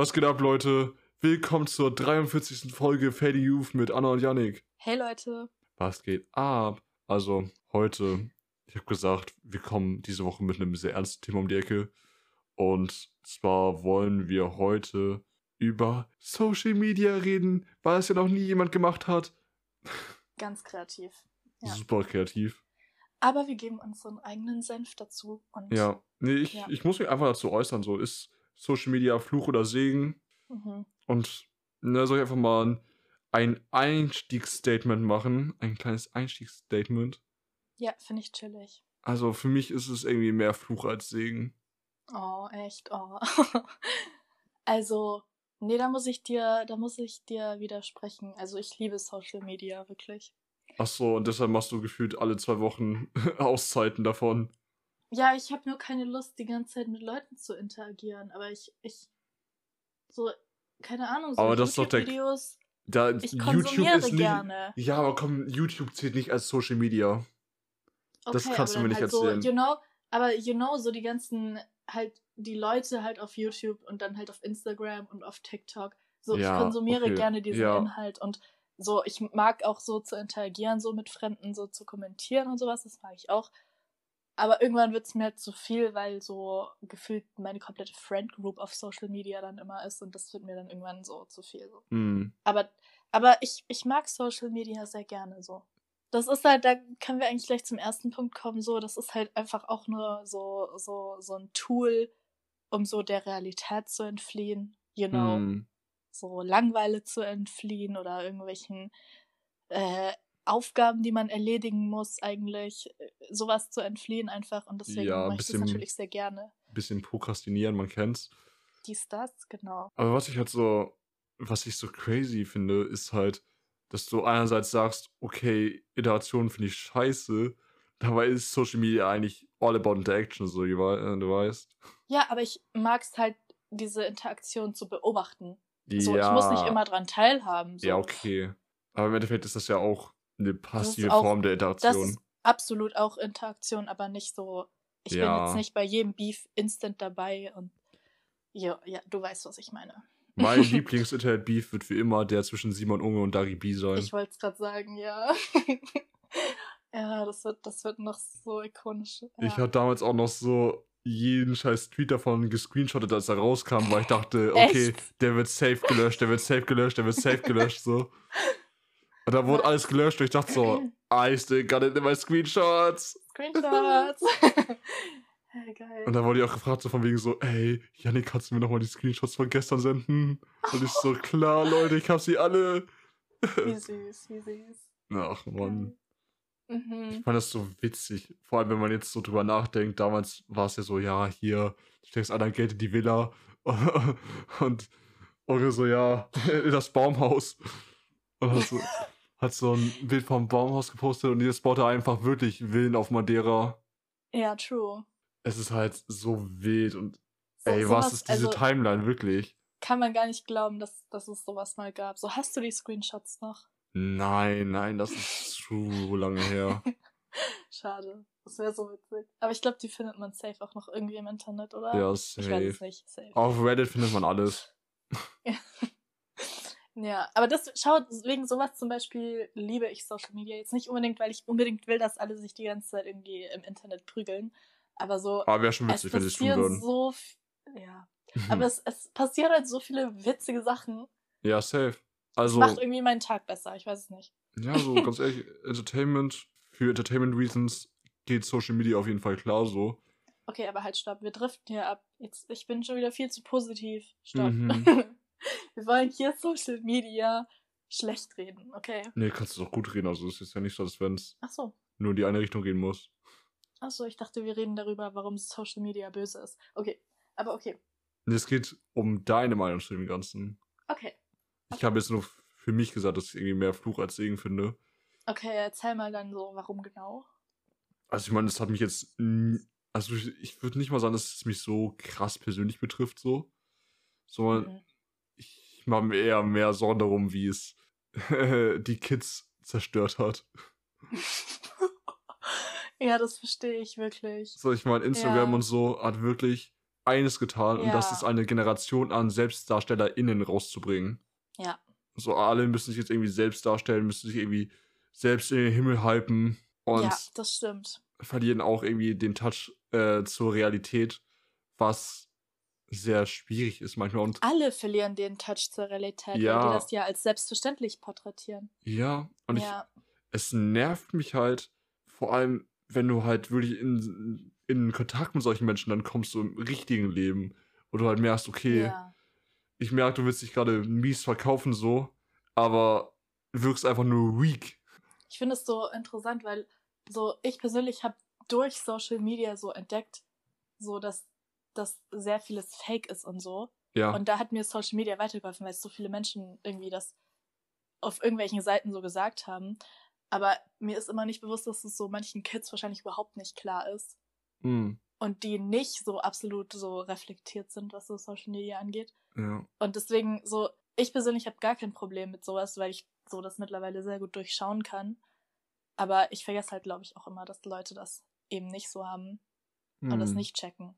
Was geht ab, Leute? Willkommen zur 43. Folge Fading Youth mit Anna und Yannick. Hey Leute. Was geht ab? Also, heute, ich habe gesagt, wir kommen diese Woche mit einem sehr ernsten Thema um die Ecke. Und zwar wollen wir heute über Social Media reden, weil es ja noch nie jemand gemacht hat. Ganz kreativ. Ja. Super kreativ. Aber wir geben unseren eigenen Senf dazu. Und Ja, nee, ich, Ja. ich muss mich einfach dazu äußern. So, ist Social Media Fluch oder Segen? Mhm. Und ne, soll ich einfach mal ein, ein Einstiegsstatement machen? Ein kleines Einstiegsstatement. Ja, finde ich chillig. Also für mich ist es irgendwie mehr Fluch als Segen. Oh, echt, oh. also, nee, da muss ich dir, da muss ich dir widersprechen. Also ich liebe Social Media, wirklich. Ach so, und deshalb machst du gefühlt alle zwei Wochen Auszeiten davon. Ja, ich habe nur keine Lust, die ganze Zeit mit Leuten zu interagieren. Aber ich, ich, so, keine Ahnung, so Aber das ist doch der- YouTube-Videos. Da Ich YouTube konsumiere ist nicht. gerne. Ja, aber komm, YouTube zählt nicht als Social Media. das Okay, kannst aber du mir nicht halt erzählen. So, you know, aber you know, so die ganzen, halt, die Leute halt auf YouTube und dann halt auf Instagram und auf TikTok. So, Ja, ich konsumiere okay, gerne diesen ja. Inhalt und so, ich mag auch so zu interagieren, so mit Fremden, so zu kommentieren und sowas, das mag ich auch. Aber irgendwann wird es mir halt zu viel, weil so gefühlt meine komplette Friend Group auf Social Media dann immer ist und das wird mir dann irgendwann so zu viel. So. Hm. Aber, aber ich, ich mag Social Media sehr gerne so. Das ist halt, da können wir eigentlich gleich zum ersten Punkt kommen, so, das ist halt einfach auch nur so, so, so ein Tool, um so der Realität zu entfliehen, you know, Hm. so Langweile zu entfliehen oder irgendwelchen äh, Aufgaben, die man erledigen muss, eigentlich, äh, sowas zu entfliehen einfach und deswegen Ja, mache ich das natürlich sehr gerne. Bisschen prokrastinieren, man kennt's. Dies, das, genau. Aber was ich halt so, was ich so crazy finde, ist halt, dass du einerseits sagst, okay, Iteration finde ich scheiße, dabei ist Social Media eigentlich all about interaction, so, du wei- äh, du weißt. Ja, aber ich mag es halt, diese Interaktion zu beobachten. Ja, So, ich muss nicht immer dran teilhaben. So. Ja, okay. Aber im Endeffekt ist das ja auch eine passive auch- Form der Das Interaktion. ist absolut auch Interaktion, aber nicht so. Ich bin Ja. jetzt nicht bei jedem Beef instant dabei und ja, ja, du weißt, was ich meine. Mein Lieblings-Internet-Beef wird wie immer der zwischen Simon Unge und Dari B sein. Ich wollte es gerade sagen, ja. ja, das wird, das wird noch so ikonisch. Ja. Ich hatte damals auch noch so jeden scheiß Tweet davon gescreenshottet, als er rauskam, weil ich dachte, okay, Echt? der wird safe gelöscht, der wird safe gelöscht, der wird safe gelöscht, so. Und da wurde alles gelöscht und ich dachte so, I still got it in my screenshots. Screenshots. geil. Und dann wurde ich auch gefragt, so von wegen so, ey, Janik, kannst du mir nochmal die Screenshots von gestern senden? Und ich so, klar, Leute, ich hab sie alle. Wie süß, wie süß. Ach, Mann. Ich Mhm. fand das so witzig. Vor allem, wenn man jetzt so drüber nachdenkt. Damals war es ja so, ja, hier, du steckst all dein Geld in die Villa. Und Onkel so, ja, in das Baumhaus. Und hat so, hat so ein Bild vom Baumhaus gepostet und jetzt baut er einfach wirklich Villen auf Madeira. Ja, true. Es ist halt so wild und So, ey, sowas- was ist diese also, Timeline, wirklich? Kann man gar nicht glauben, dass, dass es sowas mal gab. So, hast du die Screenshots noch? Nein, nein, das ist zu lange her. Schade. Das wäre so witzig. Aber ich glaube, die findet man safe auch noch irgendwie im Internet, oder? Ja, Ich weiß safe. es nicht. Safe. Auf Reddit findet man alles. Ja, aber das, schau, wegen sowas zum Beispiel liebe ich Social Media jetzt nicht unbedingt, weil ich unbedingt will, dass alle sich die ganze Zeit irgendwie im Internet prügeln. Aber so, Aber wäre schon witzig, wenn sie es tun würden. so, ja. Aber es, es passieren halt so viele witzige Sachen. ja, safe. Also, macht irgendwie meinen Tag besser, ich weiß es nicht. ja, so ganz ehrlich, Entertainment, für Entertainment Reasons geht Social Media auf jeden Fall klar so. Okay, aber halt, stopp, wir driften hier ab. Jetzt, ich bin schon wieder viel zu positiv. Stopp. Mhm. wir wollen hier Social Media schlecht reden, okay? Nee, kannst du doch gut reden. Also, es ist ja nicht so, als wenn es so. nur in die eine Richtung gehen muss. Ach so, ich dachte, wir reden darüber, warum Social Media böse ist. Okay, aber okay. Es geht um deine Meinung zu dem Ganzen. Okay. Ich habe jetzt nur für mich gesagt, dass ich irgendwie mehr Fluch als Segen finde. Okay, erzähl mal dann so, warum genau. Also, ich meine, das hat mich jetzt. Also, ich, ich würde nicht mal sagen, dass es mich so krass persönlich betrifft, so. Sondern Mhm. Mir eher mehr Sorgen darum, wie es die Kids zerstört hat. ja, das verstehe ich wirklich. So, ich meine, Instagram Ja. und so hat wirklich eines getan und das Ja. ist eine Generation an SelbstdarstellerInnen rauszubringen. Ja. So, alle müssen sich jetzt irgendwie selbst darstellen, müssen sich irgendwie selbst in den Himmel hypen und ja, das stimmt. verlieren auch irgendwie den Touch äh, zur Realität, was sehr schwierig ist manchmal. Und Alle verlieren den Touch zur Realität, weil Ja. die das ja als selbstverständlich porträtieren. ja, und ich, ja. es nervt mich halt, vor allem, wenn du halt wirklich in, in Kontakt mit solchen Menschen dann kommst, so im richtigen Leben, wo du halt merkst, okay, ja. ich merke, du willst dich gerade mies verkaufen, so, aber wirkst einfach nur weak. Ich finde es so interessant, weil so ich persönlich habe durch Social Media so entdeckt, so dass dass sehr vieles Fake ist und so. Ja, Und da hat mir Social Media weitergeholfen, weil es so viele Menschen irgendwie das auf irgendwelchen Seiten so gesagt haben. Aber mir ist immer nicht bewusst, dass es so manchen Kids wahrscheinlich überhaupt nicht klar ist. mm, Und die nicht so absolut so reflektiert sind, was so Social Media angeht. ja, Und deswegen so, ich persönlich habe gar kein Problem mit sowas, weil ich so das mittlerweile sehr gut durchschauen kann. Aber ich vergesse halt, glaube ich, auch immer, dass Leute das eben nicht so haben und das mm. nicht checken.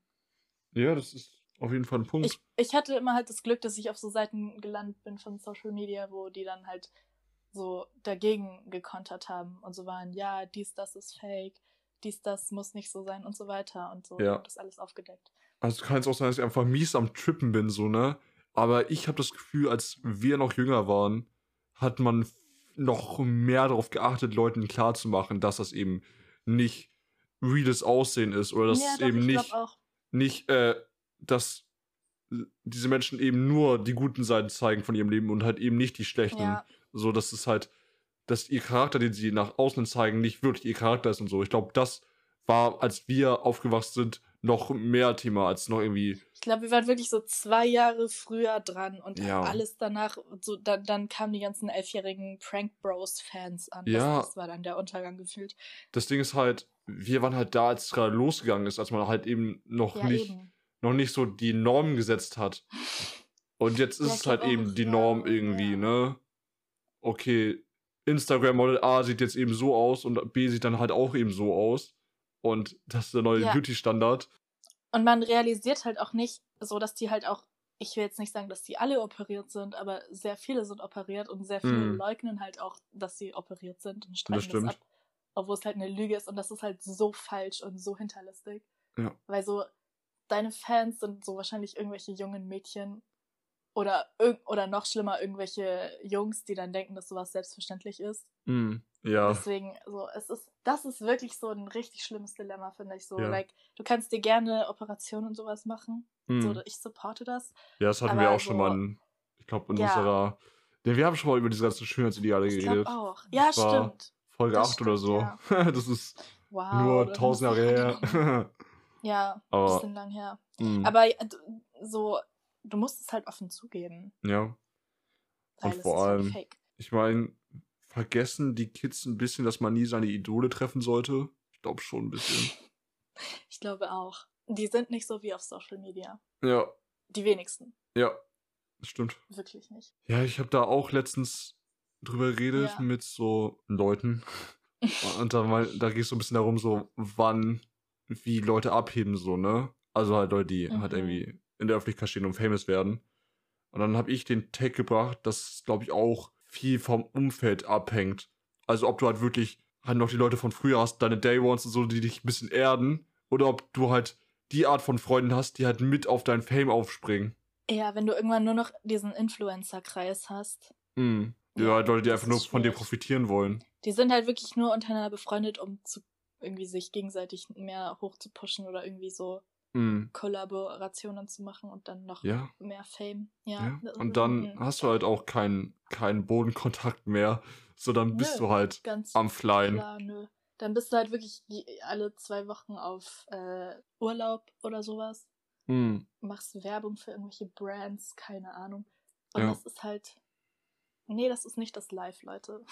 Ja, das ist auf jeden Fall ein Punkt. Ich, ich hatte immer halt das Glück, dass ich auf so Seiten gelandet bin von Social Media, wo die dann halt so dagegen gekontert haben und so waren, ja, dies, das ist fake, dies, das muss nicht so sein und so weiter und so. Ja. Und das alles aufgedeckt. Also kann es auch sein, dass ich einfach mies am Trippen bin, so, ne? Aber ich habe das Gefühl, als wir noch jünger waren, hat man noch mehr darauf geachtet, Leuten klarzumachen, dass das eben nicht reales Aussehen ist oder dass ja, es doch, eben ich nicht. Nicht, äh, dass diese Menschen eben nur die guten Seiten zeigen von ihrem Leben und halt eben nicht die schlechten. Ja, So, dass es halt, dass ihr Charakter, den sie nach außen zeigen, nicht wirklich ihr Charakter ist und so. Ich glaube, das war, als wir aufgewachsen sind, noch mehr Thema als noch irgendwie. ich glaube, wir waren wirklich so zwei Jahre früher dran und Ja. alles danach, so, dann, dann kamen die ganzen elfjährigen Prank Bros-Fans an. Ja. Das, das war dann der Untergang gefühlt. Das Ding ist halt, wir waren halt da, als es gerade losgegangen ist, als man halt eben noch Ja, nicht, eben. noch nicht so die Norm gesetzt hat. Und jetzt ist Ja, es halt eben die Norm irgendwie, ne? Okay, Instagram Model A sieht jetzt eben so aus und B sieht dann halt auch eben so aus. Und das ist der neue. Beauty-Standard. Und man realisiert halt auch nicht, so dass die halt auch, ich will jetzt nicht sagen, dass die alle operiert sind, aber sehr viele sind operiert und sehr viele Mhm. leugnen halt auch, dass sie operiert sind und streiten das, stimmt. ab, obwohl es halt eine Lüge ist und das ist halt so falsch und so hinterlistig. Ja. Weil so deine Fans sind so wahrscheinlich irgendwelche jungen Mädchen oder oder noch schlimmer irgendwelche Jungs, die dann denken, dass sowas selbstverständlich ist. Mhm. Ja. Deswegen, so, es ist, das ist wirklich so ein richtig schlimmes Dilemma, finde ich. So, Ja. like, du kannst dir gerne Operationen und sowas machen. Mhm. So, ich supporte das. Ja, das hatten wir auch schon so- mal, in, ich glaube, in Ja. unserer. Denn wir haben schon mal über diese ganzen Schönheitsideale Ich geredet. auch. Ja, Das stimmt. Folge Das 8 oder stimmt, so. ja. das ist Wow. nur tausend Jahre her. Ja, ein Aber- bisschen lang her. Mhm. Aber ja, du- so, du musst es halt offen zugeben. ja. Weil Und vor halt allem-. Ich meine, vergessen die Kids ein bisschen, dass man nie seine Idole treffen sollte? Ich glaube schon ein bisschen. Ich glaube auch. Die sind nicht so wie auf Social Media. ja, Die wenigsten. ja. Das stimmt. Wirklich nicht. Ja, ich habe da auch letztens drüber geredet Ja. mit so Leuten. Und da, mal, da ging es so ein bisschen darum, so wann, wie Leute abheben, so, ne? Also halt Leute, die halt Mhm. irgendwie in der Öffentlichkeit stehen und famous werden. Und dann habe ich den Take gebracht, dass, glaube ich, auch viel vom Umfeld abhängt. Also ob du halt wirklich halt noch die Leute von früher hast, deine Day Ones und so, die dich ein bisschen erden. Oder ob du halt die Art von Freunden hast, die halt mit auf dein Fame aufspringen. Ja, wenn du irgendwann nur noch diesen Influencer-Kreis hast. Mhm. Ja, Leute, die einfach nur ist von dir schwierig. profitieren wollen. Die sind halt wirklich nur untereinander befreundet, um zu irgendwie sich gegenseitig mehr hochzupushen oder irgendwie so Mhm. Kollaborationen zu machen und dann noch Ja. mehr Fame. Ja. Ja. Und dann hast du halt auch keinen keinen Bodenkontakt mehr, sondern bist Nö. du halt am Flyen. klar, nö. Dann bist du halt wirklich alle zwei Wochen auf äh, Urlaub oder sowas. Hm. Machst Werbung für irgendwelche Brands, keine Ahnung. Und Ja. das ist halt. Nee, das ist nicht das Live, Leute.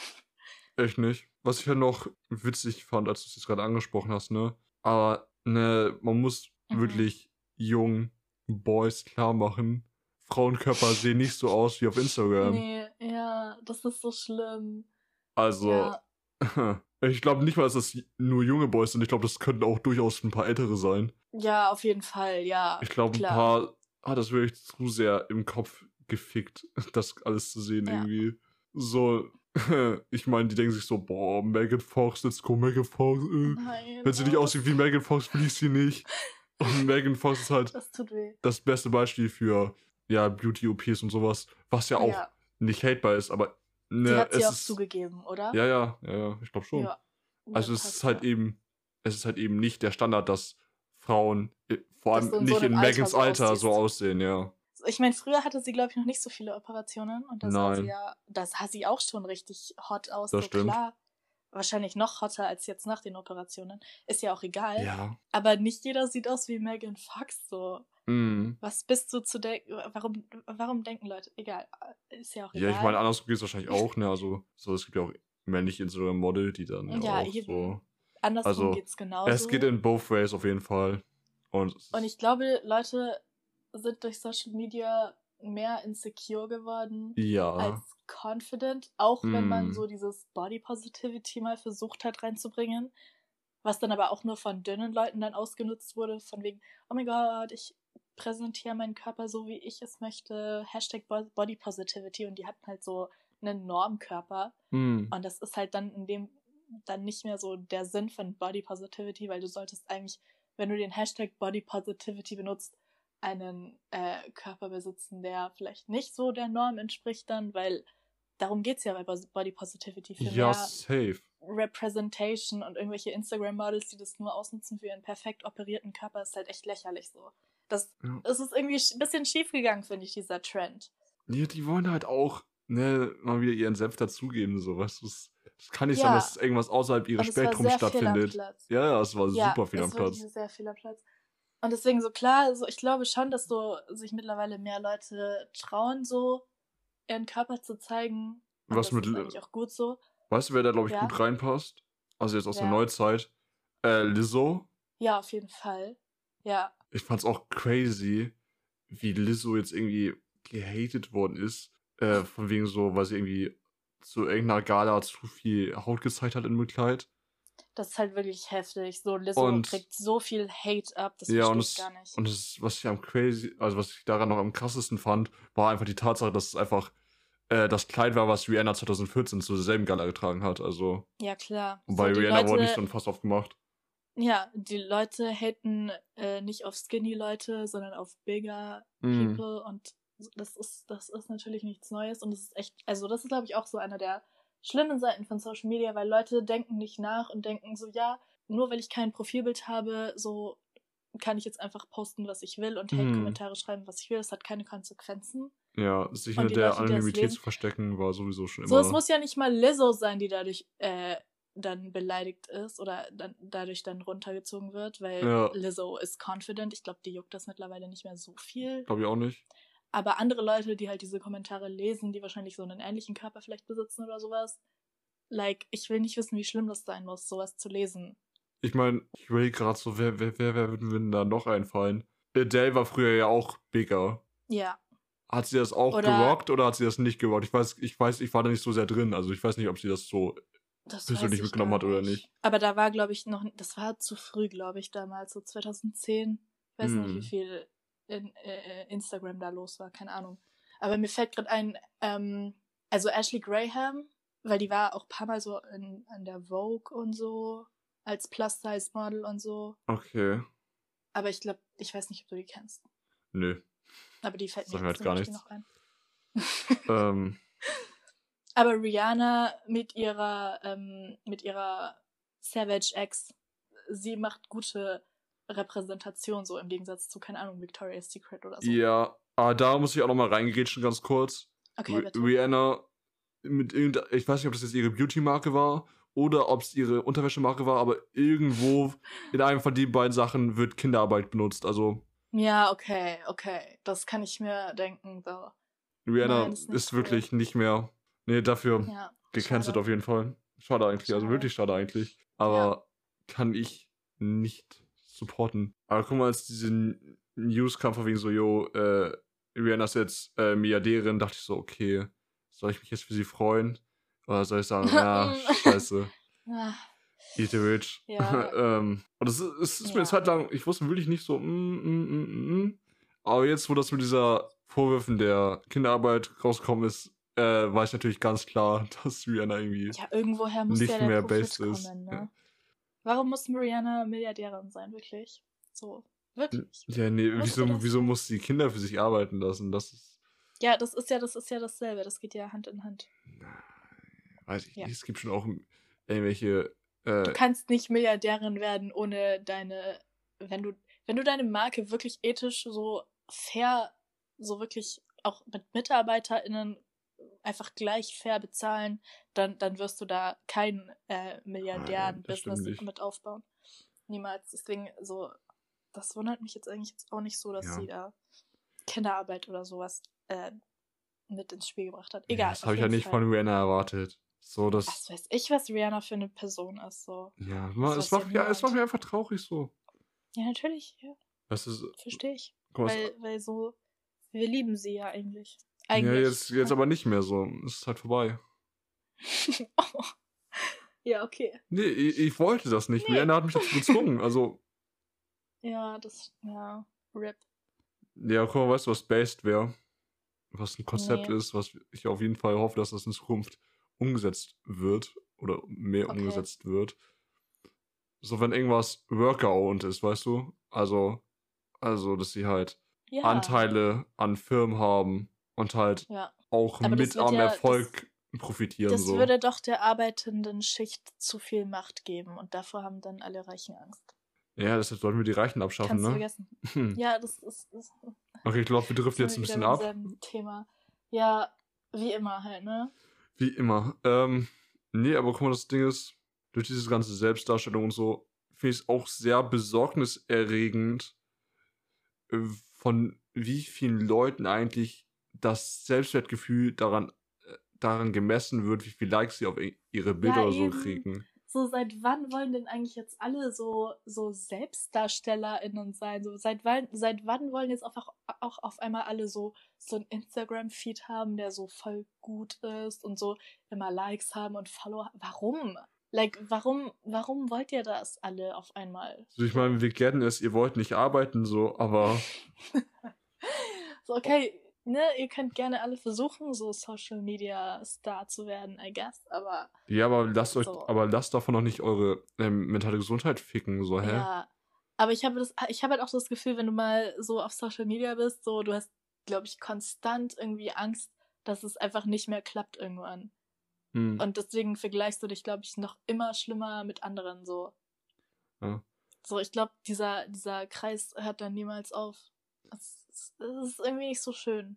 Echt nicht. Was ich ja noch witzig fand, als du es jetzt gerade angesprochen hast, ne? Aber ne, man muss Mhm. wirklich jungen Boys klar machen, Frauenkörper sehen nicht so aus wie auf Instagram. Nee, ja, das ist so schlimm. Also, Ja, Ich glaube nicht mal, dass das nur junge Boys sind. Ich glaube, das könnten auch durchaus ein paar ältere sein. Ja, auf jeden Fall, ja. Ich glaube, ein paar hat das wirklich zu sehr im Kopf gefickt, das alles zu sehen Ja. irgendwie. So, ich meine, die denken sich so, boah, Megan Fox, let's go Megan Fox. Äh. Nein, Wenn sie nicht oh, aussieht wie Megan Fox, will ich sie nicht. Und Megan Fox ist halt Das das beste Beispiel für, ja, Beauty-OPs und sowas, was ja auch Ja, nicht hatebar ist, aber ne, sie hat sie es auch ist, zugegeben, oder? Ja, ja, ja, ja, ich glaube schon. Ja. Also es ist halt eben, es ist halt eben nicht der Standard, dass Frauen, äh, vor allem in so nicht in Alter Megans so Alter so aussehen, ja. Ich meine, früher hatte sie, glaube ich, noch nicht so viele Operationen und da sah sie ja, da sah sie auch schon richtig hot aus. Das so stimmt. klar. Wahrscheinlich noch hotter als jetzt nach den Operationen. Ist ja auch egal. Ja. Aber nicht jeder sieht aus wie Megan Fox. So, Mhm. was bist du zu denken? Warum, warum denken Leute? Egal. Ist ja auch egal. Ja, ich meine, andersrum geht es wahrscheinlich auch, ne? Also, so, es gibt ja auch männliche Instagram-Model, die dann ja, Ja, auch eben. so. Andersrum also, geht's genauso. Es geht in both ways auf jeden Fall. Und, Und ich glaube, Leute sind durch Social Media mehr insecure geworden ja. als confident, auch wenn man Mm. so dieses Body Positivity mal versucht hat reinzubringen, was dann aber auch nur von dünnen Leuten dann ausgenutzt wurde, von wegen, oh mein Gott, ich präsentiere meinen Körper so, wie ich es möchte, Hashtag Bo- Body Positivity und die hatten halt so einen Normkörper Mhm. und das ist halt dann in dem dann nicht mehr so der Sinn von Body Positivity, weil du solltest eigentlich, wenn du den Hashtag Body Positivity benutzt, einen äh, Körper besitzen, der vielleicht nicht so der Norm entspricht dann, weil darum geht's ja bei Body Positivity für Ja, mehr safe. Representation und irgendwelche Instagram-Models, die das nur ausnutzen für ihren perfekt operierten Körper, ist halt echt lächerlich so. Das, Ja. es ist irgendwie ein bisschen schief gegangen, finde ich, dieser Trend. Ja, die wollen halt auch, ne, mal wieder ihren Senf dazugeben, so, weißt du. Es es kann nicht Ja. sein, dass irgendwas außerhalb ihres es Spektrums stattfindet. Ja, ja, es war Ja, super viel am Platz. sehr viel am Platz. Und deswegen so klar, also ich glaube schon, dass so sich mittlerweile mehr Leute trauen, so ihren Körper zu zeigen. Und Was mit ist auch gut so. Weißt du, wer da, glaube ich, Ja. gut reinpasst? Also jetzt aus der Wer? Neuzeit. Äh, Lizzo. Ja, auf jeden Fall. Ja, Ich fand's auch crazy, wie Lizzo jetzt irgendwie gehatet worden ist. Äh, von wegen so, weil sie irgendwie zu irgendeiner Gala zu viel Haut gezeigt hat in dem Kleid. Das ist halt wirklich heftig. So, Lizzo Und- kriegt so viel Hate ab, das ja, verstehe ich gar nicht. und das, was ich am crazy, also was ich daran noch am krassesten fand, war einfach die Tatsache, dass es einfach äh, das Kleid war, was Rihanna 2014 zu derselben Gala getragen hat. Also, ja, klar. und So, bei Rihanna wurde Leute- nicht schon fast oft gemacht. Ja, die Leute haten äh, nicht auf skinny Leute, sondern auf bigger Mhm. people und das ist, das ist natürlich nichts Neues und es ist echt, also das ist glaube ich auch so einer der schlimmen Seiten von Social Media, weil Leute denken nicht nach und denken so, ja, nur weil ich kein Profilbild habe, so kann ich jetzt einfach posten, was ich will und. Hate-Kommentare schreiben, was ich will. Das hat keine Konsequenzen. Ja, sich hinter der Leute, Anonymität zu verstecken, war sowieso schon So, immer. es muss ja nicht mal Lizzo sein, die dadurch äh, dann beleidigt ist oder dann dadurch dann runtergezogen wird, weil Ja. Lizzo ist confident. Ich glaube, die juckt das mittlerweile nicht mehr so viel. Glaube ich auch nicht. Aber andere Leute, die halt diese Kommentare lesen, die wahrscheinlich so einen ähnlichen Körper vielleicht besitzen oder sowas, like, ich will nicht wissen, wie schlimm das sein muss, sowas zu lesen. Ich meine, ich überlege gerade so, wer, wer, wer, wer würde mir da noch einfallen? Adele war früher ja auch bigger. Ja. Hat sie das auch Oder- gerockt oder hat sie das nicht gerockt? Ich weiß, ich weiß, ich war da nicht so sehr drin. Also ich weiß nicht, ob sie das so Das persönlich mitgenommen hat oder nicht. Aber da war, glaube ich, noch, das war zu früh, glaube ich, damals, so 2010. Ich weiß nicht, Hm. wie viel in äh, Instagram da los war, keine Ahnung. Aber mir fällt gerade ein, ähm, also Ashley Graham, weil die war auch ein paar Mal so in, an der Vogue und so, als Plus-Size-Model und so. Okay. Aber ich glaube, ich weiß nicht, ob du die kennst. Nö. Aber die fällt mir halt gar nichts. noch ein. ähm, Aber Rihanna mit ihrer, ähm, mit ihrer Savage X, sie macht gute Repräsentation, so im Gegensatz zu, keine Ahnung, Victoria's Secret oder so. ja, aber da muss ich auch nochmal reingrätschen, ganz kurz. Okay, bitte. Rihanna mit irgendeiner, ich weiß nicht, ob das jetzt ihre Beauty-Marke war oder ob es ihre Unterwäschemarke war, aber irgendwo in einem von den beiden Sachen wird Kinderarbeit benutzt. Also Ja, okay, okay. Das kann ich mir denken, so. Rihanna Nein, ist ist, wirklich nicht mehr, nee, dafür Ja. gecancelt schade. auf jeden Fall. Schade eigentlich, also Schade. wirklich schade eigentlich. Aber kann ich nicht supporten. Aber guck mal, als diese News kam von wegen so, yo, äh, Rihanna ist jetzt äh, Milliardärin, dachte ich so, okay, soll ich mich jetzt für sie freuen? Oder soll ich sagen, ja, scheiße. Ah, Eat the Rich. Ja. ähm, und es ist, es ist mir eine Ja. Zeit lang, ich wusste wirklich nicht so, mm, mm, mm, mm, aber jetzt, wo das mit dieser Vorwürfen der Kinderarbeit rausgekommen ist, äh, war ich natürlich ganz klar, dass Rihanna irgendwie. ja, irgendwoher muss Nicht ja der mehr Profit ist. kommen, Ja. ne? Warum muss Mariana Milliardärin sein, wirklich? So, wirklich. Ja, nee, wieso, wieso muss die Kinder für sich arbeiten lassen? Das ist, Ja, das ist ja, das ist ja dasselbe. Das geht ja Hand in Hand. weiß ich Ja. nicht, es gibt schon auch irgendwelche. Äh, Du kannst nicht Milliardärin werden ohne deine, wenn du, wenn du deine Marke wirklich ethisch so fair, so wirklich auch mit MitarbeiterInnen einfach gleich fair bezahlen, dann, dann wirst du da kein äh, das Milliardären-Business mit aufbauen. Niemals. Deswegen so, das wundert mich jetzt eigentlich jetzt auch nicht so, dass Ja. sie da Kinderarbeit oder sowas äh, mit ins Spiel gebracht hat. ja, Egal. das auf habe ich ja nicht Fall. von Rihanna erwartet. So, das. Was weiß ich, was Rihanna für eine Person ist, so. Ja, weiß es ja macht, ja, es niemand. macht mir einfach traurig so. Ja, natürlich, ja, Das ist. verstehe ich. Es- Weil, weil so, wir lieben sie ja eigentlich. Ja, Eigentlich. jetzt, jetzt aber nicht mehr so. Es ist halt vorbei. oh. Ja, okay. Nee, ich, ich wollte das nicht. Nee. Rihanna hat mich dazu gezwungen. Also, Ja, das, ja, RIP. ja, guck mal, weißt du, was Based wäre? Was ein Konzept Nee. ist, was ich auf jeden Fall hoffe, dass das in Zukunft umgesetzt wird oder mehr Okay. umgesetzt wird. So, wenn irgendwas Worker-owned ist, weißt du? Also, also, dass sie halt Ja. Anteile an Firmen haben und halt Ja. auch Aber das mit am ja- Erfolg profitieren. Das so. würde doch der arbeitenden Schicht zu viel Macht geben und davor haben dann alle Reichen Angst. ja, deshalb sollten wir die Reichen abschaffen, Kannst ne? vergessen. Hm. Ja, das ist, das Okay, ich glaube, wir driften jetzt ein bisschen ab. Thema. Ja, wie immer halt, ne? Wie immer. Ähm, nee, aber guck mal, das Ding ist, durch diese ganze Selbstdarstellung und so, finde ich es auch sehr besorgniserregend, äh, von wie vielen Leuten eigentlich das Selbstwertgefühl daran, äh, daran gemessen wird, wie viel Likes sie auf ihre Bilder oder so eben. kriegen. So, seit wann wollen denn eigentlich jetzt alle so, so SelbstdarstellerInnen sein? So, seit wann, seit wann wollen jetzt einfach auch auf einmal alle so, so ein Instagram-Feed haben, der so voll gut ist und so immer Likes haben und Follower? Warum? Like, warum, warum wollt ihr das alle auf einmal? Also ich meine, wir kennen es, ihr wollt nicht arbeiten, so, aber So, okay, ne, ihr könnt gerne alle versuchen, so Social Media Star zu werden, I guess, aber ja, aber lasst euch, So. aber lasst davon noch nicht eure ähm, mentale Gesundheit ficken, so, hä? Ja, aber ich habe das, ich habe halt auch das Gefühl, wenn du mal so auf Social Media bist, so du hast, glaube ich, konstant irgendwie Angst, dass es einfach nicht mehr klappt irgendwann. Hm. Und deswegen vergleichst du dich, glaube ich, noch immer schlimmer mit anderen so. Ja. So, ich glaube, dieser, dieser Kreis hört dann niemals auf. Es ist, irgendwie nicht so schön.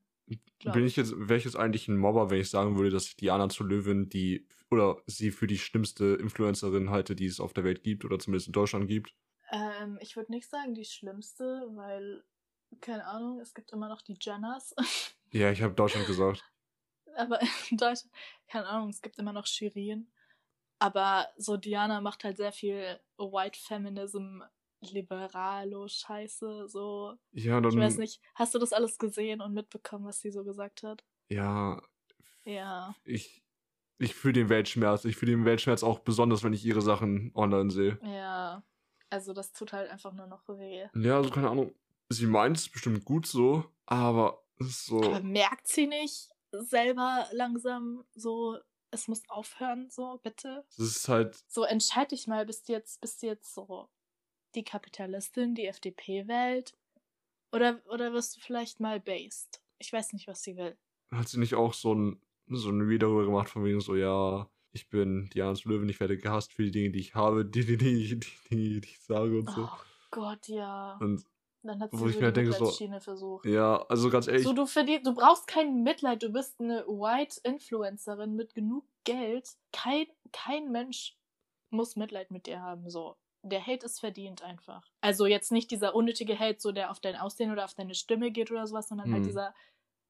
Bin ich jetzt, wäre ich jetzt eigentlich ein Mobber, wenn ich sagen würde, dass ich Diana zur Löwin die oder sie für die schlimmste Influencerin halte, die es auf der Welt gibt oder zumindest in Deutschland gibt? Ähm, ich würde nicht sagen die schlimmste, weil, keine Ahnung, es gibt immer noch die Jenners. Ja, ich habe Deutschland gesagt. Aber in Deutschland, keine Ahnung, es gibt immer noch Shirin. Aber so Diana macht halt sehr viel White Feminism, liberalo Scheiße, so. Ja, dann. Ich weiß nicht, hast du das alles gesehen und mitbekommen, was sie so gesagt hat? Ja, Ja. ich, ich fühle den Weltschmerz. Ich fühle den Weltschmerz auch besonders, wenn ich ihre Sachen online sehe. Ja. Also das tut halt einfach nur noch weh. Ja, also keine Ahnung. Sie meint es bestimmt gut so, aber es ist so. Aber merkt sie nicht selber langsam so, es muss aufhören, so, bitte? Es ist halt. So, entscheid dich mal, bist du jetzt, bist du jetzt so die Kapitalistin, die FDP wählt? Oder, oder wirst du vielleicht mal based? Ich weiß nicht, was sie will. Hat sie nicht auch so ein, so ein Video darüber gemacht, von wegen so, ja, ich bin Diana zur Löwin, ich werde gehasst für die Dinge, die ich habe, die, die, die, die, die, ich sage und so. Oh Gott, ja. Und Dann hat wo sie ich so mir die denke, so- versucht. ja, also ganz ehrlich, So, du verdienst, du brauchst kein Mitleid, du bist eine White Influencerin mit genug Geld. Kein, kein Mensch muss Mitleid mit dir haben, so. Der Hate ist verdient einfach. Also jetzt nicht dieser unnötige Hate, so der auf dein Aussehen oder auf deine Stimme geht oder sowas, sondern halt Mhm. dieser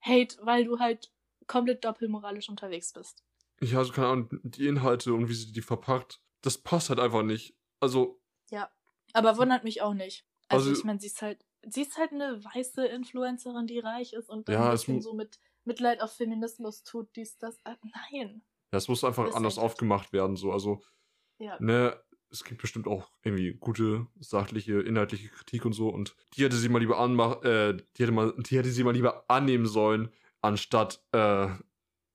Hate, weil du halt komplett doppelmoralisch unterwegs bist. ich habe keine Ahnung, die Inhalte und wie sie die verpackt, das passt halt einfach nicht. Also, Ja. Aber wundert mich auch nicht. Also, Also- ich meine, sie ist halt, sie ist halt eine weiße Influencerin, die reich ist und dann Ja, es so mit Mitleid auf Feminismus tut, dies, das. Äh, nein. das muss einfach Ist anders aufgemacht werden, so. Also, Ja. Ne, es gibt bestimmt auch irgendwie gute, sachliche, inhaltliche Kritik und so. Und die hätte sie mal lieber anmach, äh, die hätte mal, die hätte sie mal lieber annehmen sollen, anstatt äh,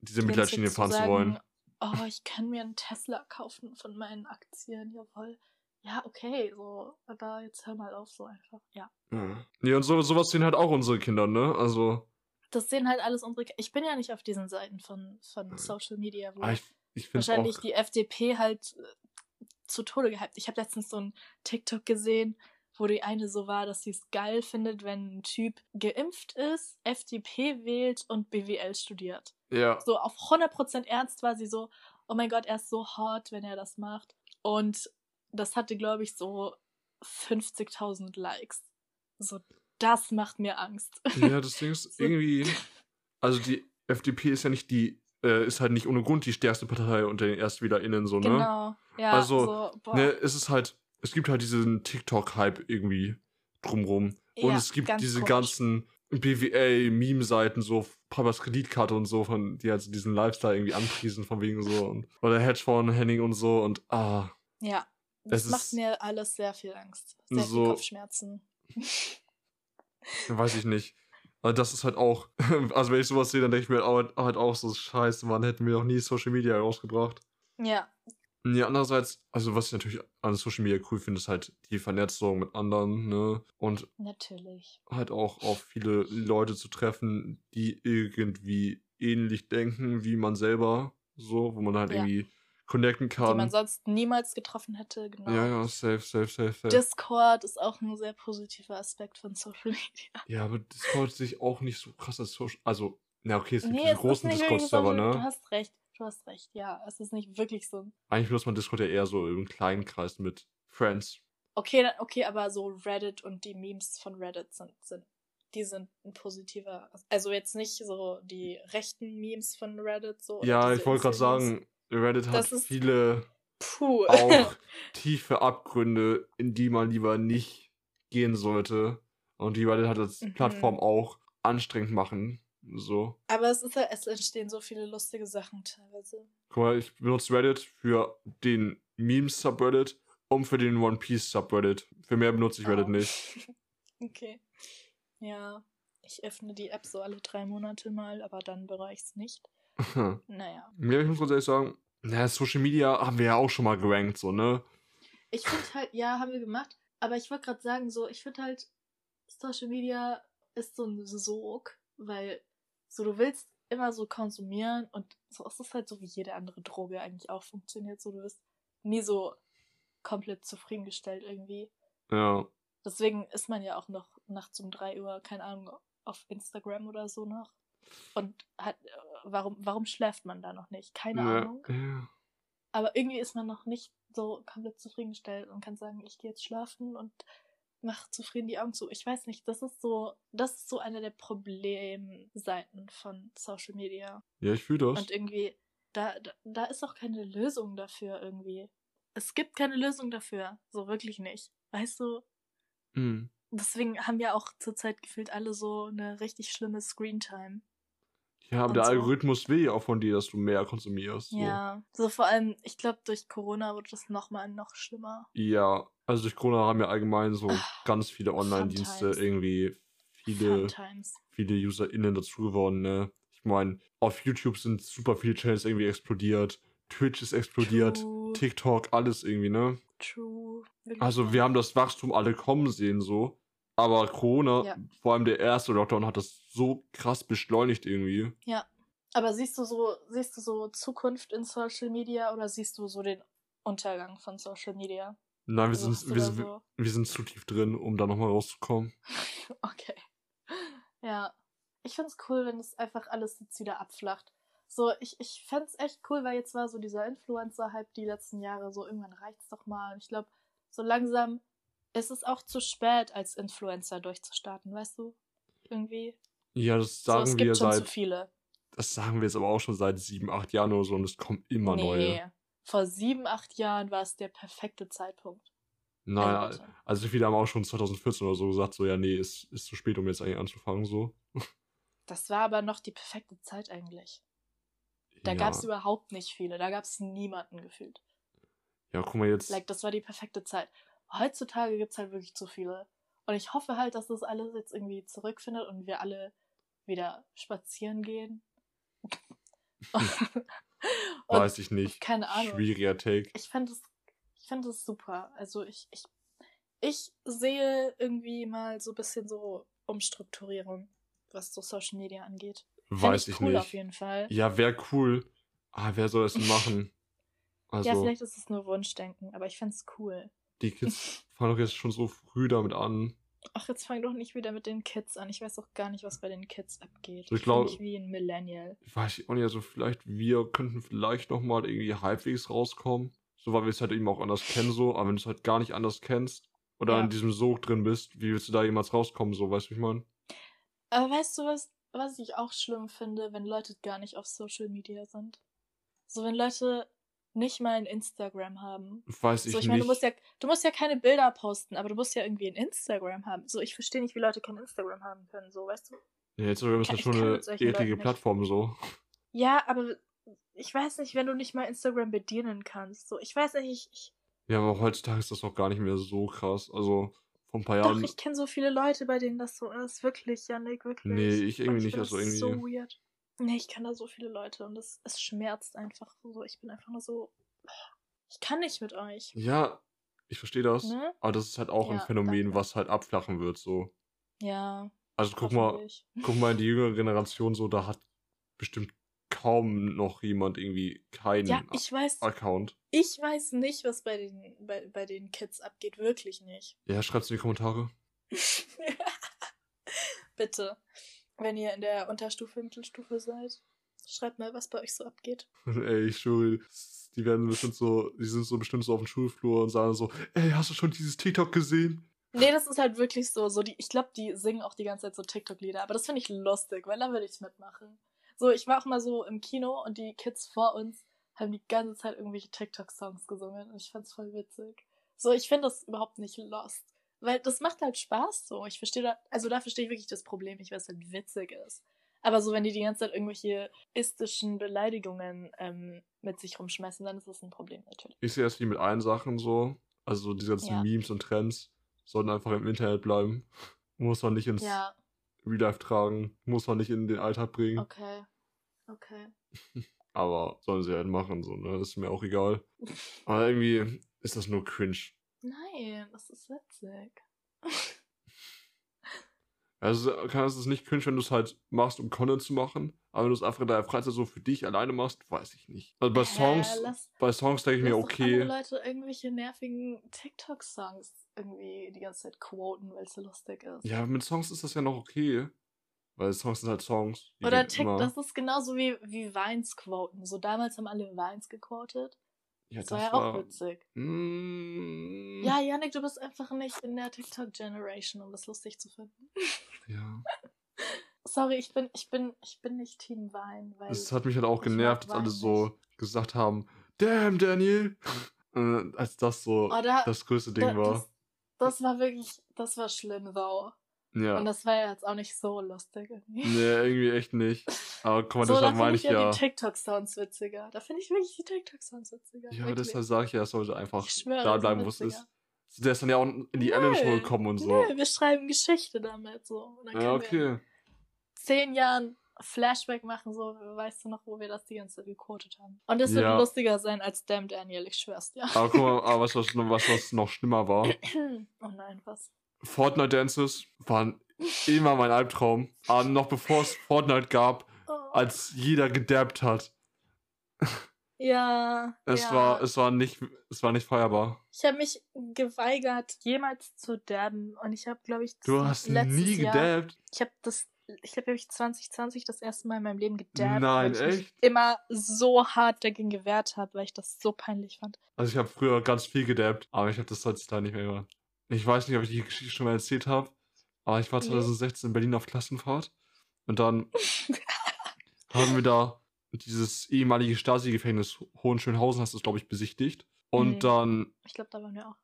diese Die Mitleidschiene fahren zu wollen. Oh, ich kann mir einen Tesla kaufen von meinen Aktien, jawohl. Ja, okay, so, aber jetzt hör mal auf, so einfach. Ja. Ja. Nee, und so, sowas sehen halt auch unsere Kinder, ne? Also, Das sehen halt alles unsere. Ki- Ich bin ja nicht auf diesen Seiten von, von Social Media, wo ah, ich, ich wahrscheinlich auch. die FDP halt äh, zu Tode gehypt. Ich habe letztens so ein TikTok gesehen, wo die eine so war, dass sie es geil findet, wenn ein Typ geimpft ist, FDP wählt und BWL studiert. Ja. So auf 100% ernst war sie so, oh mein Gott, er ist so hot, wenn er das macht. Und das hatte, glaube ich, so 50.000 Likes. So, das macht mir Angst. Ja, das Ding ist irgendwie. Also, die FDP ist ja nicht die. Äh, ist halt nicht ohne Grund die stärkste Partei unter den ErstwählerInnen, so, ne? Genau. Ja, Also, so. Ne, es ist halt. Es gibt halt diesen TikTok-Hype irgendwie drumrum. Und Ja, es gibt ganz diese komisch. ganzen BWL-Meme-Seiten, so Papas Kreditkarte und so, von die halt so diesen Lifestyle irgendwie anpriesen, von wegen so. Und, oder Hedgefonds, Henning und so. Und ah, Ja, das Es macht ist- mir alles sehr viel Angst. Sehr So- viel Kopfschmerzen. weiß ich nicht. Aber das ist halt auch. Also, wenn ich sowas sehe, dann denke ich mir halt halt auch so: Scheiße, Mann, hätten wir noch nie Social Media rausgebracht. Ja, Ja, andererseits, also was ich natürlich an Social Media cool finde, ist halt die Vernetzung mit anderen, ne? Und natürlich. halt auch auf viele Leute zu treffen, die irgendwie ähnlich denken wie man selber, so, wo man halt Ja. irgendwie connecten Die man kann. sonst niemals getroffen hätte, genau. Ja, ja, safe, safe, safe, safe. Discord ist auch ein sehr positiver Aspekt von Social Media. ja, aber Discord sich auch nicht so krass als Social, also, na okay, es gibt Nee, diese es großen Discord-Server, Social- Du ne? hast recht, du hast recht. Ja, es ist nicht wirklich so. Eigentlich benutzt man Discord ja eher so im kleinen Kreis mit Friends. Okay, dann- okay, aber so Reddit und die Memes von Reddit sind, sind die sind ein positiver. Also jetzt nicht so die rechten Memes von Reddit so. Ja, ich wollte gerade sagen, Reddit hat ist- viele Puh. auch tiefe Abgründe, in die man lieber nicht gehen sollte. Und die Reddit hat als Mhm. Plattform auch anstrengend machen. So. Aber es ist halt, es entstehen so viele lustige Sachen teilweise. Guck mal, ich benutze Reddit für den Memes-Subreddit und für den One Piece-Subreddit. Für mehr benutze ich Reddit Oh. nicht. Okay. Ja. Ich öffne die App so alle drei Monate mal, aber dann bereue ich es nicht. Naja. ja, ich muss ganz ehrlich sagen, na, Social Media haben wir ja auch schon mal gerankt, so, ne? Ich finde halt, ja, haben wir gemacht. Aber ich wollte gerade sagen, so, ich finde halt, Social Media ist so ein Sog, weil so du willst immer so konsumieren und so ist es halt so wie jede andere Droge eigentlich auch funktioniert. So, du wirst nie so komplett zufriedengestellt irgendwie. Ja. Deswegen ist man ja auch noch nachts um 3 Uhr, keine Ahnung, auf Instagram oder so noch. Und hat, äh, warum, warum schläft man da noch nicht? Keine ja, Ahnung. ja. Aber irgendwie ist man noch nicht so komplett zufriedengestellt und kann sagen, ich gehe jetzt schlafen und mach zufrieden die Augen zu. Ich weiß nicht, das ist so, das ist so eine der Problemseiten von Social Media. Ja, ich fühle das. Und irgendwie, da, da, da ist auch keine Lösung dafür irgendwie. Es gibt keine Lösung dafür. So wirklich nicht. Weißt du? Mhm. Deswegen haben ja auch zurzeit gefühlt alle so eine richtig schlimme Screentime. Ja, aber der so. Algorithmus will ja auch von dir, dass du mehr konsumierst. So. Ja. So vor allem, ich glaube, durch Corona wurde das nochmal noch schlimmer. Ja, also durch Corona haben ja allgemein so Ah, ganz viele Online-Dienste irgendwie viele, viele UserInnen dazu gewonnen, ne? Ich meine, auf YouTube sind super viele Channels irgendwie explodiert, Twitch ist explodiert, True. TikTok, alles irgendwie, ne? True. Wirklich Also wir haben das Wachstum alle kommen sehen, so. Aber Corona, Ja. vor allem der erste Lockdown, hat das so krass beschleunigt irgendwie. Ja. Aber siehst du so, siehst du so Zukunft in Social Media oder siehst du so den Untergang von Social Media? Nein, wir, Also sind, wir, so- wir sind zu tief drin, um da nochmal rauszukommen. Okay. Ja. Ich find's cool, wenn es einfach alles jetzt wieder abflacht. So, ich, ich fänd's echt cool, weil jetzt war so dieser Influencer-Hype die letzten Jahre so, irgendwann reicht's doch mal. Und ich glaube, so langsam ist es auch zu spät, als Influencer durchzustarten, weißt du? Irgendwie. Ja, das so, sagen es wir gibt schon zu viele. das sagen wir jetzt aber auch schon seit sieben, acht Jahren oder so und es kommen immer nee. neue. Vor sieben, acht Jahren war es der perfekte Zeitpunkt. Nein, Also also, viele haben auch schon 2014 oder so gesagt, so, ja, nee, ist, ist zu spät, um jetzt eigentlich anzufangen, so. Das war aber noch die perfekte Zeit eigentlich. Da ja. gab's überhaupt nicht viele. Da gab's niemanden gefühlt. Ja, guck mal jetzt. Like, das war die perfekte Zeit. Heutzutage gibt es halt wirklich zu viele. Und ich hoffe halt, dass das alles jetzt irgendwie zurückfindet und wir alle wieder spazieren gehen. Weiß ich nicht. keine Ahnung. Schwieriger Take. Ich fand es, ich fand es super. Also ich, ich, ich sehe irgendwie mal so ein bisschen so Umstrukturierung, was so Social Media angeht. Fänd Weiß ich cool nicht. auf jeden Fall. Ja, wäre cool. Ah, wer soll das machen? Also, ja, vielleicht ist es nur Wunschdenken, aber ich find's cool. Die Kids fangen doch jetzt schon so früh damit an. Ach, jetzt fang doch nicht wieder mit den Kids an. Ich weiß auch gar nicht, was bei den Kids abgeht. Ich Ich glaub- glaub, mich wie ein Millennial. Ich weiß auch nicht, also vielleicht, wir könnten vielleicht nochmal irgendwie halbwegs rauskommen. So, weil wir es halt eben auch anders kennen, so. Aber wenn du es halt gar nicht anders kennst oder Ja. in diesem Sog drin bist, wie willst du da jemals rauskommen, so, weißt du, ich meine? Aber weißt du was, was ich auch schlimm finde, wenn Leute gar nicht auf Social Media sind? So, wenn Leute nicht mal ein Instagram haben. Weiß ich So, ich nicht. meine, du musst ja, du musst ja keine Bilder posten, aber du musst ja irgendwie ein Instagram haben. So, ich verstehe nicht, wie Leute kein Instagram haben können, so, weißt du? ja, Instagram ist ich schon eine eklige. Plattform, so. Ja, aber ich weiß nicht, wenn du nicht mal Instagram bedienen kannst. So, ich weiß nicht, ich, ich Ja, aber heutzutage ist das auch gar nicht mehr so krass. Also, vor ein paar doch, Jahren. ich kenne so viele Leute, bei denen das so ist. Wirklich, Janik, wirklich. Nee, ich irgendwie Und nicht, also irgendwie- so weird. Nee, ich kenne da so viele Leute und es, es schmerzt einfach so. Ich bin einfach nur so. Ich kann nicht mit euch. Ja, ich verstehe das. Ne? Aber das ist halt auch ein Ja, Phänomen, danke. was halt abflachen wird, so. Ja, Also guck mal, guck mal in die jüngere Generation, so, da hat bestimmt kaum noch jemand irgendwie keinen Ja, ich weiß, Account. ich weiß nicht, was bei den, bei, bei den Kids abgeht. Wirklich nicht. Ja, schreibt's in die Kommentare. Bitte. Wenn ihr in der Unterstufe, Mittelstufe seid, schreibt mal, was bei euch so abgeht. Ey, ich schwöre, die werden bestimmt so, die sind so bestimmt so auf dem Schulflur und sagen so, ey, hast du schon dieses TikTok gesehen? Nee, das ist halt wirklich so. so die, ich glaube, die singen auch die ganze Zeit so TikTok-Lieder. Aber das finde ich lustig, weil da würde ich mitmachen. So, ich war auch mal so im Kino und die Kids vor uns haben die ganze Zeit irgendwelche TikTok-Songs gesungen und ich fand's voll witzig. So, ich finde das überhaupt nicht lost. Weil das macht halt Spaß so. Ich verstehe da, also da verstehe ich wirklich das Problem nicht, weil es halt witzig ist. Aber so, wenn die die ganze Zeit irgendwelche istischen Beleidigungen ähm, mit sich rumschmeißen, dann ist das ein Problem natürlich. Ich sehe das wie mit allen Sachen so. Also diese ganzen Ja. Memes und Trends sollten einfach im Internet bleiben. Muss man nicht ins Ja, Real Life tragen, muss man nicht in den Alltag bringen. okay. Okay. Aber sollen sie halt machen, so, ne? Das ist mir auch egal. Aber irgendwie ist das nur cringe. Nein, das ist witzig. Also kann es nicht cringe, wenn du es halt machst, um Content zu machen. Aber wenn du es einfach in deiner Freizeit so für dich alleine machst, weiß ich nicht. Also bei Songs, lass- bei Songs denke ich mir, doch andere okay. Leute irgendwelche nervigen TikTok-Songs irgendwie die ganze Zeit quoten, weil es so lustig ist. Ja, mit Songs ist das ja noch okay. Weil Songs sind halt Songs. Oder gehen Tik, immer. das ist genauso wie, wie Vines quoten. So damals haben alle Vines gequotet. Ja, Das war ja auch witzig. Mm, Ja, Yannick, du bist einfach nicht in der TikTok-Generation, um das lustig zu finden. ja. Sorry, ich bin, ich bin, ich bin nicht Team weil. Es hat mich halt auch genervt, als alle Wein so gesagt haben, damn, Daniel. Und als das so Oh, da- das größte Ding da, war. Das, das war wirklich, das war schlimm, wow. Ja. Und das war ja jetzt auch nicht so lustig irgendwie. Nee, irgendwie echt nicht. Aber guck mal, so, da deshalb finde meine ich ich ja, ja. die TikTok-Sounds witziger. Da finde ich wirklich die TikTok-Sounds witziger. Ja, wirklich. deshalb sage ich ja, es sollte einfach schwöre, da bleiben, wo es ist. Der ist dann ja auch in die Ellen Show Nö, gekommen und so. Nö, wir schreiben Geschichte damit so. Und dann Ja, okay. zehn Jahren Flashback machen, so, weißt du noch, wo wir das die ganze Zeit gequotet haben. Und das wird Ja. lustiger sein als Damn Daniel, ich schwör's dir. Aber guck mal, aber was, was, was noch schlimmer war. oh nein, was? Fortnite Dances waren immer mein Albtraum. Aber noch bevor es Fortnite gab, Oh. als jeder gedabbt hat. ja. Es ja. war, es war nicht, es war nicht feierbar. Ich habe mich geweigert, jemals zu dabben. Und ich habe, glaube ich, Du hast nie Jahr, gedabbt. Ich habe das, ich glaube, ich 2020 das erste Mal in meinem Leben gedabbt. Nein, weil ich mich echt? immer so hart dagegen gewehrt habe, weil ich das so peinlich fand. Also ich habe früher ganz viel gedabbt, aber ich habe das heutzutage nicht mehr gemacht. Ich weiß nicht, ob ich die Geschichte schon mal erzählt habe, aber ich war Nee. 2016 in Berlin auf Klassenfahrt und dann haben wir da dieses ehemalige Stasi-Gefängnis Hohenschönhausen, hast du es, glaube ich, besichtigt. Und Mhm. dann Ich glaube, da waren wir auch.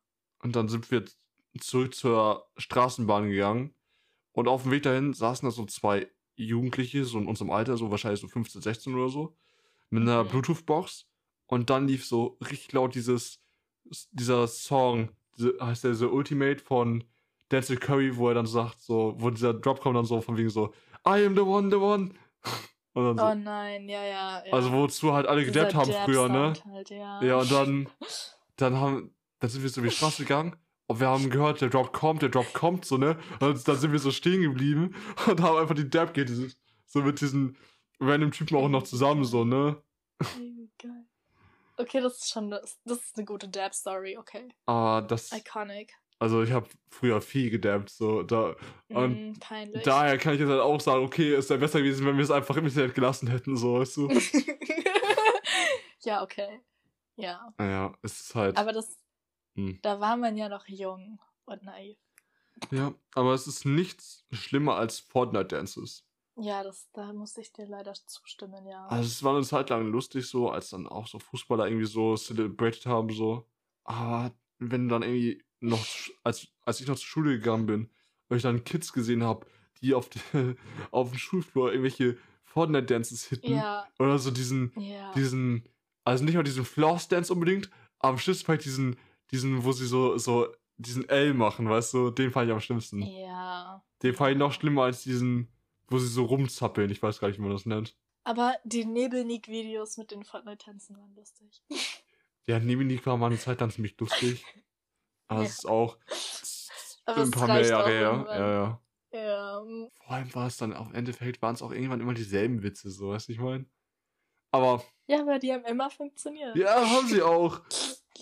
Und dann sind wir zurück zur Straßenbahn gegangen. Und auf dem Weg dahin saßen da so zwei Jugendliche, so in unserem Alter, so wahrscheinlich so 15, 16 oder so, mit einer Mhm. Bluetooth-Box. Und dann lief so richtig laut dieses dieser Song, heißt der so Ultimate von Denzel Curry, wo er dann sagt, so, wo dieser Drop kommt dann so von wegen so, I am the one, the one. Und dann so, Oh nein, ja, ja. ja. also wozu halt alle gedappt haben früher, ne? Halt, ja. Ja, und dann, dann haben, dann sind wir so über die Straße gegangen und wir haben gehört, der Drop kommt, der Drop kommt, so, ne? Und dann sind wir so stehen geblieben und haben einfach die Dab geht, so mit diesen random Typen auch noch zusammen, so, ne? Okay, das ist schon, das, das ist eine gute Dab-Story, okay. Aber das, Iconic. also ich habe früher viel gedabbt, so, da, und Mm, peinlich. daher kann ich jetzt halt auch sagen, okay, es wäre besser gewesen, wenn wir es einfach im Internet gelassen hätten, so, weißt du? ja, okay. Ja. Naja, es ist halt, Aber das, Hm. da war man ja noch jung und naiv. ja, aber es ist nichts schlimmer als Fortnite-Dances. Ja, das, da muss ich dir leider zustimmen, ja. Also es war eine Zeit lang lustig so, als dann auch so Fußballer irgendwie so celebrated haben so. Aber wenn dann irgendwie noch, als, als ich noch zur Schule gegangen bin, weil ich dann Kids gesehen habe, die auf, de, auf dem Schulflur irgendwelche Fortnite-Dances hitten. ja, Oder so diesen, ja. diesen, also nicht mal diesen Floss-Dance unbedingt, aber am schlimmsten fand ich diesen, diesen, wo sie so, so, diesen L machen, weißt du, den fand ich am schlimmsten. ja. Den fand ich noch schlimmer als diesen, wo sie so rumzappeln, ich weiß gar nicht, wie man das nennt. Aber die Nebelnik-Videos mit den Fortnite-Tänzen waren lustig. Ja, Neminik war mal eine Zeit lang ziemlich lustig. Aber Ja. es ist auch Aber ein paar mehr Jahre auch her. Ja, ja. Ja, mm, Vor allem war es dann, auf Endeffekt waren es auch irgendwann immer dieselben Witze, so, weißt du, ich meine? Aber, ja, aber die haben immer funktioniert. ja, haben sie auch.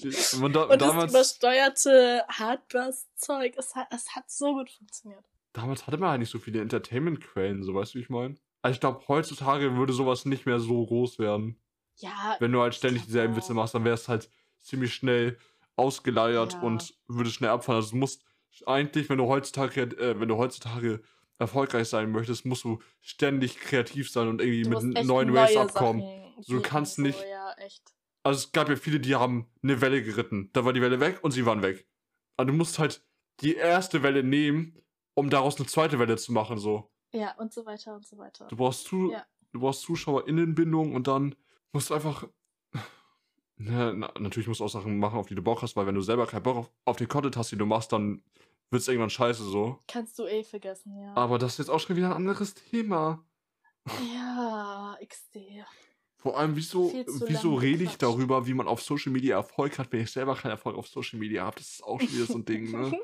Man, da, Und damals, das übersteuerte Hardbass-Zeug, es hat, es hat so gut funktioniert. Damals hatte man halt nicht so viele Entertainment-Quellen, so, weißt du, wie ich meine? Also ich glaube, heutzutage würde sowas nicht mehr so groß werden. Ja, Wenn du halt ständig dieselben. Witze machst, dann wäre es halt ziemlich schnell ausgeleiert Ja. und würde schnell abfallen. Also du musst eigentlich, wenn du heutzutage, äh, wenn du heutzutage erfolgreich sein möchtest, musst du ständig kreativ sein und irgendwie du mit neuen Ways abkommen. So, du kannst nicht- Ja, echt. Also es gab ja viele, die haben eine Welle geritten. Da war die Welle weg und sie waren weg. Aber du musst halt die erste Welle nehmen, um daraus eine zweite Welle zu machen. So. Ja, und so weiter und so weiter. Du brauchst, zu, Ja. du brauchst ZuschauerInnenbindung und dann musst du einfach. Na, na, natürlich musst du auch Sachen machen, auf die du Bock hast, weil wenn du selber keinen Bock auf, auf den Content hast, den du machst, dann wird es irgendwann scheiße so. Kannst du eh vergessen, ja. Aber das ist jetzt auch schon wieder ein anderes Thema. ja, XD. Vor allem, wieso, wieso rede ich darüber, wie man auf Social Media Erfolg hat, wenn ich selber keinen Erfolg auf Social Media habe? Das ist auch schon wieder so ein Ding, ne?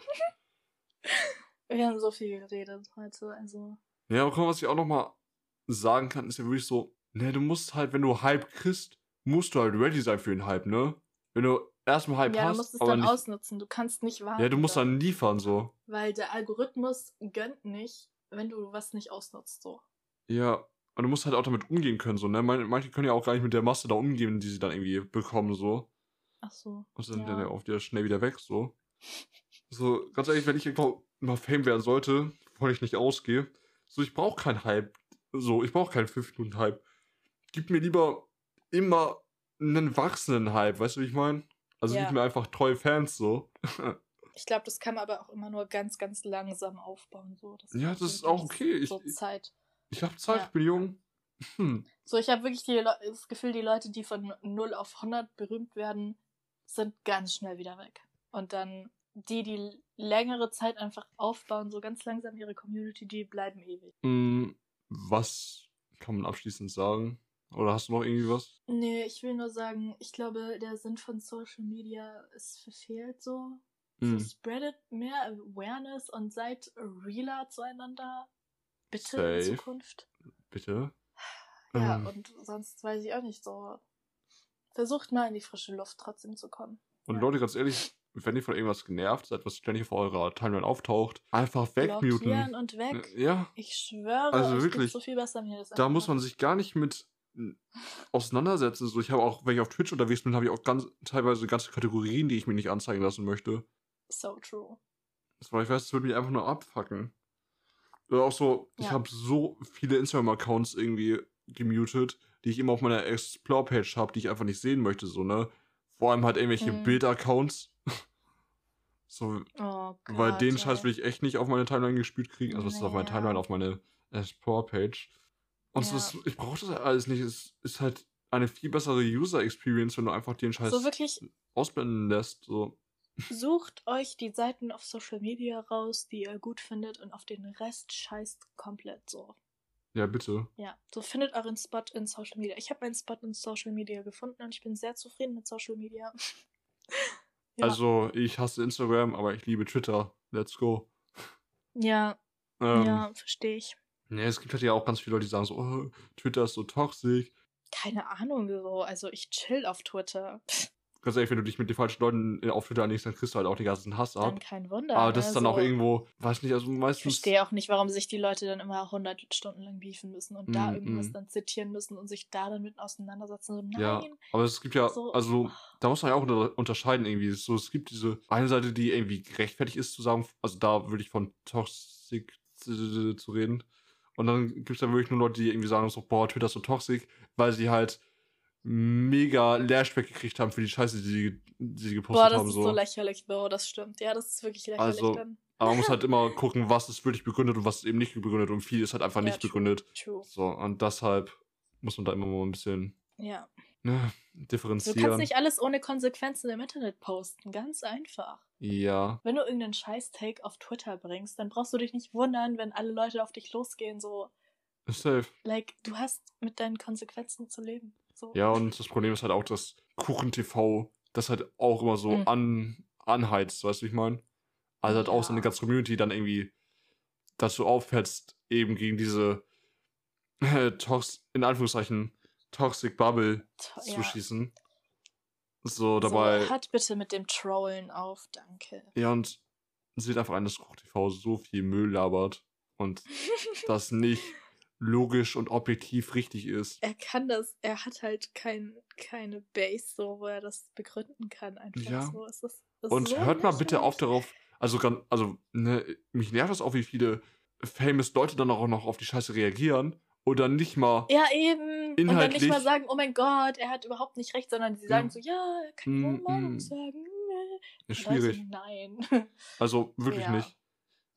Wir haben so viel geredet heute, also. Ja, aber guck mal, was ich auch nochmal sagen kann, ist ja wirklich so, ne, du musst halt, wenn du Hype kriegst, musst du halt ready sein für den Hype, ne? Wenn du erstmal Hype ja, du hast, musst es dann nicht, ausnutzen. Du kannst nicht warten. ja, du musst dann. liefern, so. Weil der Algorithmus gönnt nicht, wenn du was nicht ausnutzt, so. Ja, und du musst halt auch damit umgehen können, so, ne? Man- Manche können ja auch gar nicht mit der Masse da umgehen, die sie dann irgendwie bekommen, so. Ach so. Und sind Ja. dann ja auch wieder schnell wieder weg, so. So, ganz ehrlich, wenn ich irgendwann mal Fame werden sollte, wovon ich nicht ausgehe, so, ich brauche keinen Hype. So, ich brauche keinen 5-Minuten-Hype. Gib mir lieber immer einen wachsenden Hype, weißt du, wie ich meine? Also Ja. gib mir einfach treue Fans, so. Ich glaube, das kann man aber auch immer nur ganz, ganz langsam aufbauen. So. Das Ja, das ist auch okay. Ich- so Zeit. Ich hab Zeit, Ja. ich bin jung. Hm. So, ich habe wirklich das Gefühl, die Leute, die von 0 auf 100 berühmt werden, sind ganz schnell wieder weg. Und dann die, die längere Zeit einfach aufbauen, so ganz langsam ihre Community, die bleiben ewig. Mm, Was kann man abschließend sagen? Oder hast du noch irgendwie was? Nee, ich will nur sagen, ich glaube, der Sinn von Social Media ist verfehlt so. Mm. So spreadet mehr Awareness und seid realer zueinander. Bitte Safe. in Zukunft. Bitte? Ja, Ähm. und sonst weiß ich auch nicht so. Versucht mal in die frische Luft trotzdem zu kommen. Und Ja. Leute, ganz ehrlich, wenn ihr von irgendwas genervt seid, was ständig auf eurer Timeline auftaucht, einfach wegmuten. und weg. Ja, Ich schwöre, Also wirklich, so viel besser mir das da einfach muss man sich gar nicht mit auseinandersetzen. So, ich habe auch, wenn ich auf Twitch unterwegs bin, habe ich auch ganz teilweise ganze Kategorien, die ich mir nicht anzeigen lassen möchte. So true. War, ich weiß, das würde mich einfach nur abfacken. Oder auch so, ich Ja. habe so viele Instagram-Accounts irgendwie gemutet, die ich immer auf meiner Explore-Page habe, die ich einfach nicht sehen möchte, so, ne? Vor allem halt irgendwelche Mhm. Bild-Accounts. So, Oh Gott. weil den ey. Scheiß will ich echt nicht auf meine Timeline gespielt kriegen. Also, das ist auf meine. Timeline, auf meine Explore-Page. Und Ja. das, ich brauche das alles nicht. Es ist halt eine viel bessere User Experience, wenn du einfach den Scheiß So wirklich, ausblenden lässt. So. sucht euch die Seiten auf Social Media raus, die ihr gut findet und auf den Rest scheißt komplett so. Ja, bitte. Ja, so findet euren Spot in Social Media. Ich habe meinen Spot in Social Media gefunden und ich bin sehr zufrieden mit Social Media. ja. Also, ich hasse Instagram, aber ich liebe Twitter. Let's go. ja, Ähm, ja, verstehe ich. ja, es gibt halt ja auch ganz viele Leute, die sagen so, oh, Twitter ist so toxisch. Keine Ahnung so. Also ich chill auf Twitter. Pff, Ganz ehrlich, wenn du dich mit den falschen Leuten äh, auf Twitter anlegst, dann kriegst du halt auch den ganzen Hass ab. dann kein Wunder. Aber das ist dann auch irgendwo, weiß nicht, also Ich meistens. verstehe auch nicht, warum sich die Leute dann immer 100 Stunden lang beefen müssen und da Mm, irgendwas mm. dann zitieren müssen und sich da dann mit auseinandersetzen. So, nein. Ja, aber es gibt ja, So, also ach. da muss man ja auch unter- unterscheiden irgendwie. So, es gibt diese eine Seite, die irgendwie gerechtfertigt ist zu sagen, also da würde ich von Toxic zu zu reden. Und dann gibt es dann wirklich nur Leute, die irgendwie sagen so, boah, Twitter ist so toxisch, weil sie halt mega Leerspeck gekriegt haben für die Scheiße, die sie, gepostet Boah, das haben. ist So. so lächerlich, Bro, das stimmt. Ja, das ist wirklich lächerlich Also, dann. Aber man muss halt immer gucken, was ist wirklich begründet und was ist eben nicht begründet. Und viel ist halt einfach Ja, nicht true, begründet. True. So, und deshalb muss man da immer mal ein bisschen Ja. ne, Du differenzieren. kannst nicht alles ohne Konsequenzen im Internet posten. Ganz einfach. ja. Wenn du irgendeinen Scheiß-Take auf Twitter bringst, dann brauchst du dich nicht wundern, wenn alle Leute auf dich losgehen. So, safe. like, du hast mit deinen Konsequenzen zu leben. So. Ja, und das Problem ist halt auch, dass Kuchen-TV das halt auch immer so Mhm. an, anheizt, weißt du, wie ich meine? Also halt auch so eine Ja. ganze Community dann irgendwie dazu aufhetzt, eben gegen diese äh, Tox in Anführungszeichen Toxic Bubble To- zu ja. schießen. So dabei. So, hört bitte mit dem Trollen auf, danke. ja, und sieht einfach ein, dass Kuchen-TV so viel Müll labert und das nicht logisch und objektiv richtig ist. er kann das, er hat halt kein, keine Base, so, wo er das begründen kann. Einfach Ja. so. Ist, es ist Und so hört mal bitte auf darauf, also, also ne, mich nervt das auch, wie viele famous Leute dann auch noch auf die Scheiße reagieren oder nicht mal. Ja, eben. Und dann nicht Inhaltlich- mal sagen, oh mein Gott, er hat überhaupt nicht recht, sondern sie sagen Ja. so, ja, er kann Mm, seine Meinung mm. sagen. Ist Und schwierig. nein. Also wirklich Ja. nicht.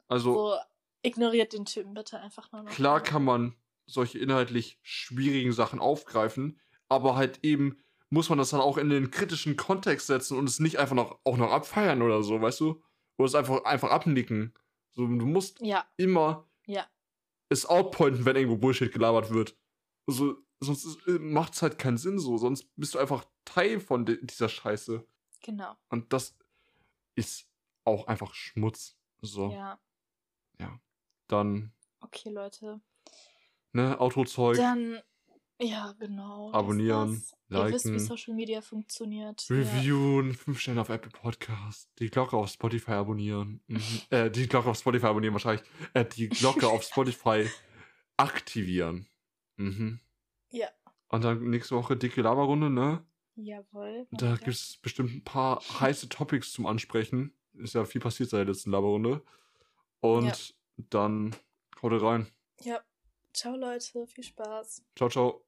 Also so, ignoriert den Typen bitte einfach nur noch. klar kann man solche inhaltlich schwierigen Sachen aufgreifen, aber halt eben muss man das dann auch in den kritischen Kontext setzen und es nicht einfach noch auch noch abfeiern oder so, weißt du? Oder es einfach einfach abnicken. So, du musst Ja, immer ja. es outpointen, wenn irgendwo Bullshit gelabert wird. Also, sonst macht es halt keinen Sinn so. Sonst bist du einfach Teil von di- dieser Scheiße. Genau. Und das ist auch einfach Schmutz. So, Ja. Dann, Okay, Leute. ne, Autozeug, Dann, ja, genau. Abonnieren, das. Ihr wisst, wie liken. Social Media funktioniert. Ja. reviewen, 5 Sterne auf Apple Podcast, die Glocke auf Spotify abonnieren. Mhm. äh, die Glocke auf Spotify abonnieren wahrscheinlich. Äh, die Glocke auf Spotify aktivieren. Mhm. Ja. Und dann nächste Woche dicke Laberrunde, ne? Jawohl. Da gibt es bestimmt ein paar heiße Topics zum Ansprechen. Ist ja viel passiert seit der letzten Laberrunde. Und Ja. Dann haut rein. Ja. Ciao, Leute. Viel Spaß. Ciao, ciao.